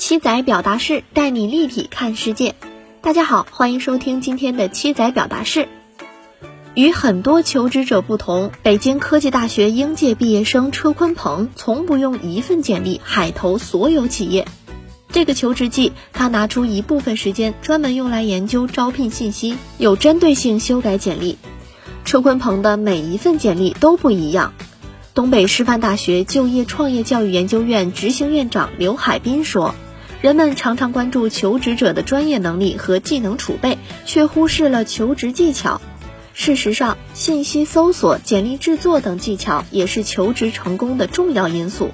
七仔表达式带你立体看世界。大家好，欢迎收听今天的七仔表达式。与很多求职者不同，北京科技大学应届毕业生车坤鹏从不用一份简历海投所有企业。这个求职季，他拿出一部分时间专门用来研究招聘信息，有针对性修改简历。车坤鹏的每一份简历都不一样。东北师范大学就业创业教育研究院执行院长刘海滨说。人们常常关注求职者的专业能力和技能储备，却忽视了求职技巧。事实上，信息搜索、简历制作等技巧也是求职成功的重要因素。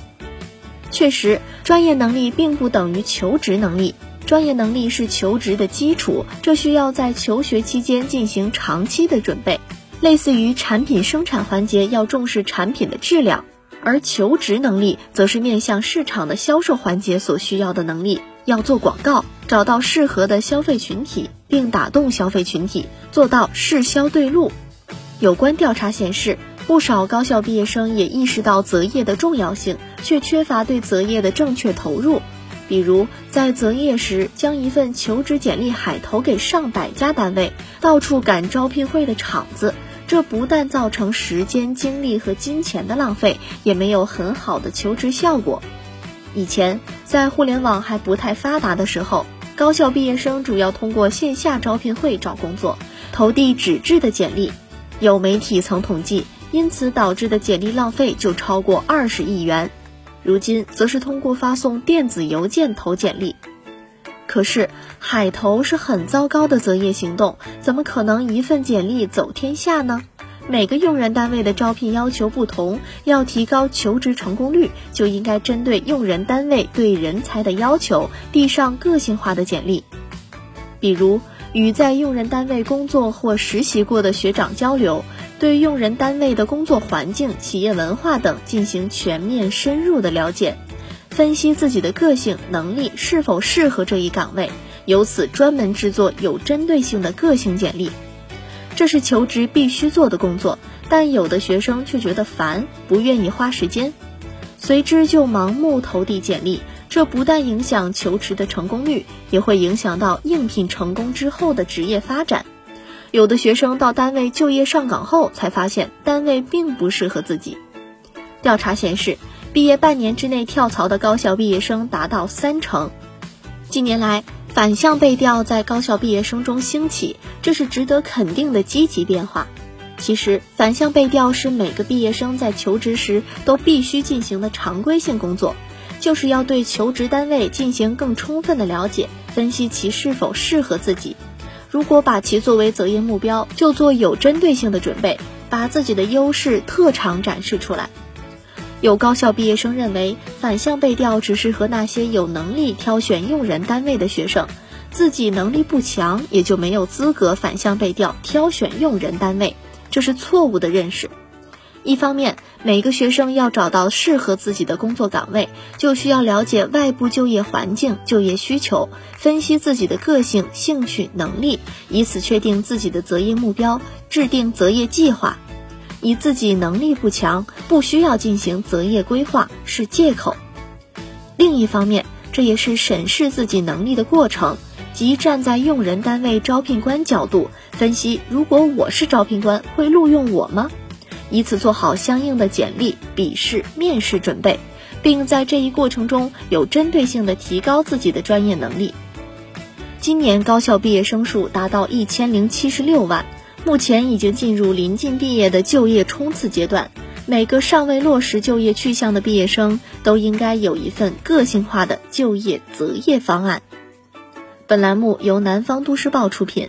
确实，专业能力并不等于求职能力，专业能力是求职的基础，这需要在求学期间进行长期的准备。类似于产品生产环节要重视产品的质量。而求职能力则是面向市场的销售环节所需要的能力，要做广告，找到适合的消费群体，并打动消费群体，做到市销对路。有关调查显示，不少高校毕业生也意识到择业的重要性，却缺乏对择业的正确投入。比如，在择业时将一份求职简历海投给上百家单位，到处赶招聘会的场子。这不但造成时间、精力和金钱的浪费，也没有很好的求职效果。以前在互联网还不太发达的时候，高校毕业生主要通过线下招聘会找工作，投递纸质的简历。有媒体曾统计，因此导致的简历浪费就超过二十亿元。如今则是通过发送电子邮件投简历。可是海投是很糟糕的择业行动，怎么可能一份简历走天下呢？每个用人单位的招聘要求不同，要提高求职成功率，就应该针对用人单位对人才的要求，递上个性化的简历。比如与在用人单位工作或实习过的学长交流，对用人单位的工作环境、企业文化等进行全面深入的了解。分析自己的个性能力是否适合这一岗位，由此专门制作有针对性的个性简历，这是求职必须做的工作。但有的学生却觉得烦，不愿意花时间，随之就盲目投递简历，这不但影响求职的成功率，也会影响到应聘成功之后的职业发展。有的学生到单位就业上岗后，才发现单位并不适合自己。调查显示。毕业半年之内跳槽的高校毕业生达到三成。近年来，反向背调在高校毕业生中兴起，这是值得肯定的积极变化。其实，反向背调是每个毕业生在求职时都必须进行的常规性工作，就是要对求职单位进行更充分的了解，分析其是否适合自己。如果把其作为择业目标，就做有针对性的准备，把自己的优势特长展示出来。有高校毕业生认为，反向背调只适合那些有能力挑选用人单位的学生，自己能力不强，也就没有资格反向背调挑选用人单位，这是错误的认识。一方面，每个学生要找到适合自己的工作岗位，就需要了解外部就业环境、就业需求，分析自己的个性、兴趣、能力，以此确定自己的择业目标，制定择业计划。以自己能力不强，不需要进行择业规划是借口。另一方面，这也是审视自己能力的过程，即站在用人单位招聘官角度分析：如果我是招聘官，会录用我吗？以此做好相应的简历、笔试、面试准备，并在这一过程中有针对性的提高自己的专业能力。今年高校毕业生数达到一千零七十六万。目前已经进入临近毕业的就业冲刺阶段，每个尚未落实就业去向的毕业生都应该有一份个性化的就业择业方案。本栏目由南方都市报出品。